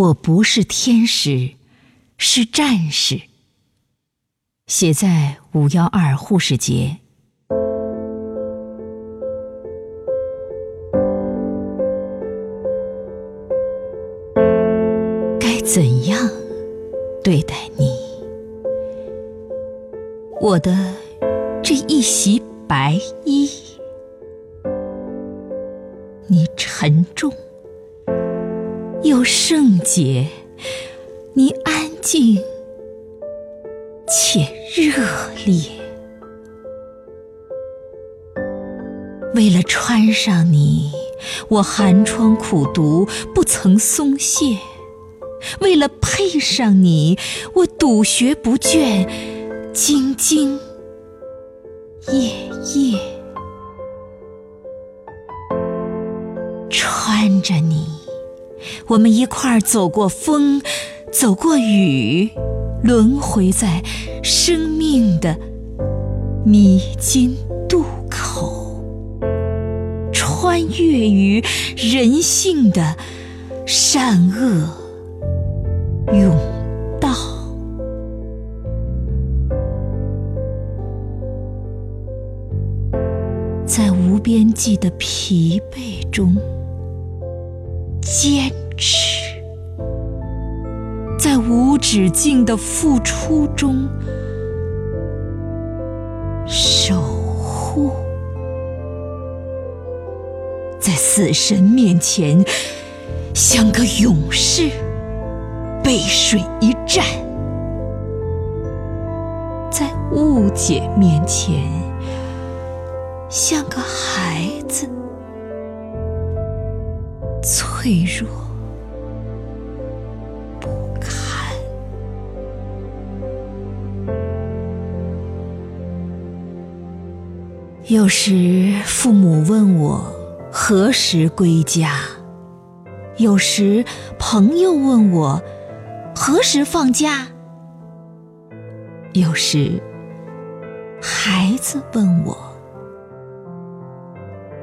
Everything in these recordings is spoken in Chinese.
我不是天使，是战士。写在五幺二护士节。该怎样对待你？我的这一袭白衣，你沉重又圣洁，你安静且热烈。为了穿上你，我寒窗苦读不曾松懈；为了配上你，我笃学不倦。兢兢业业，穿着你，我们一块儿走过风，走过雨，轮回在生命的弥津渡口，穿越于人性的善恶永。在无边际的疲惫中坚持，在无止境的付出中守护，在死神面前像个勇士背水一战，在误解面前。像个孩子，脆弱不堪。有时父母问我何时归家，有时朋友问我何时放假，有时孩子问我。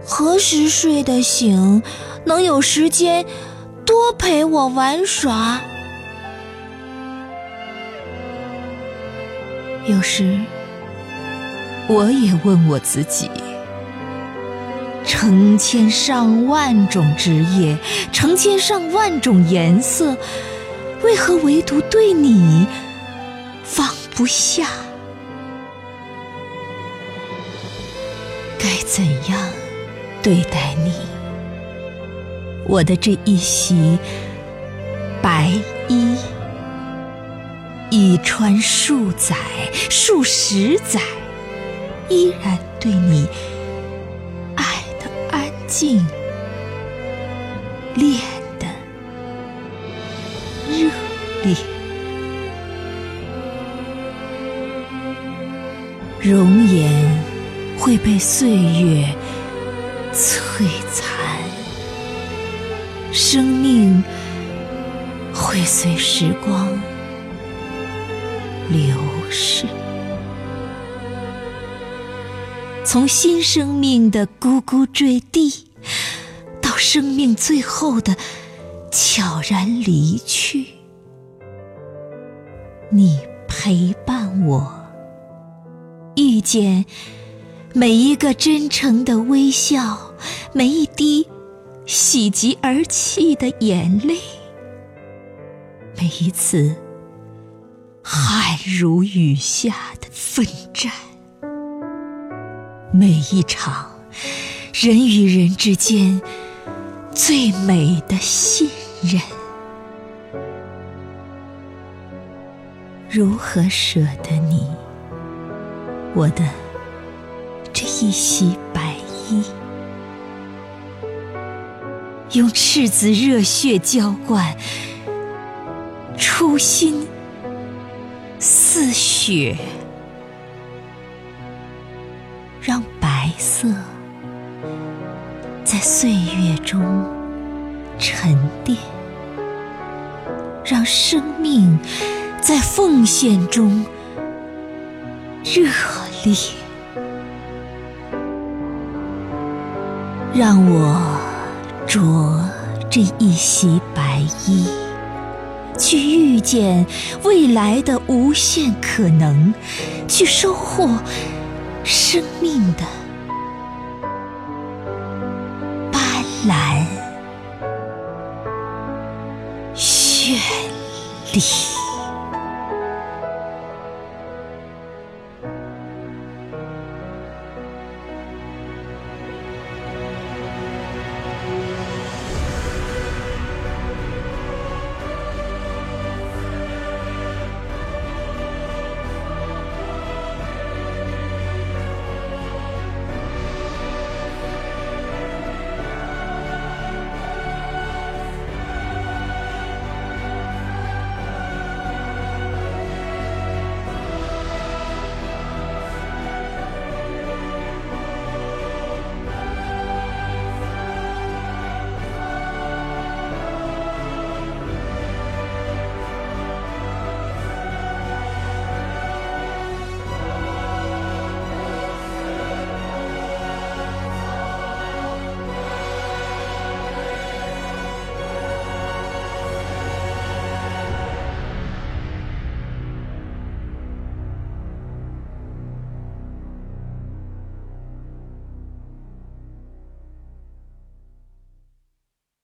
何时睡得醒，能有时间多陪我玩耍？有时，我也问我自己：成千上万种职业，成千上万种颜色，为何唯独对你放不下？该怎样？对待你，我的这一袭白衣，已穿数载、数十载，依然对你爱的安静，恋的热烈，容颜会被岁月。摧残，生命会随时光流逝。从新生命的咕咕坠地，到生命最后的悄然离去，你陪伴我，遇见。每一个真诚的微笑，每一滴喜极而泣的眼泪，每一次汗如雨下的奋战，每一场人与人之间最美的信任，如何舍得你，我的？一袭白衣，用赤子热血浇灌，初心似雪，让白色在岁月中沉淀，让生命在奉献中热烈。让我着这一袭白衣，去遇见未来的无限可能，去收获生命的斑斓绚丽。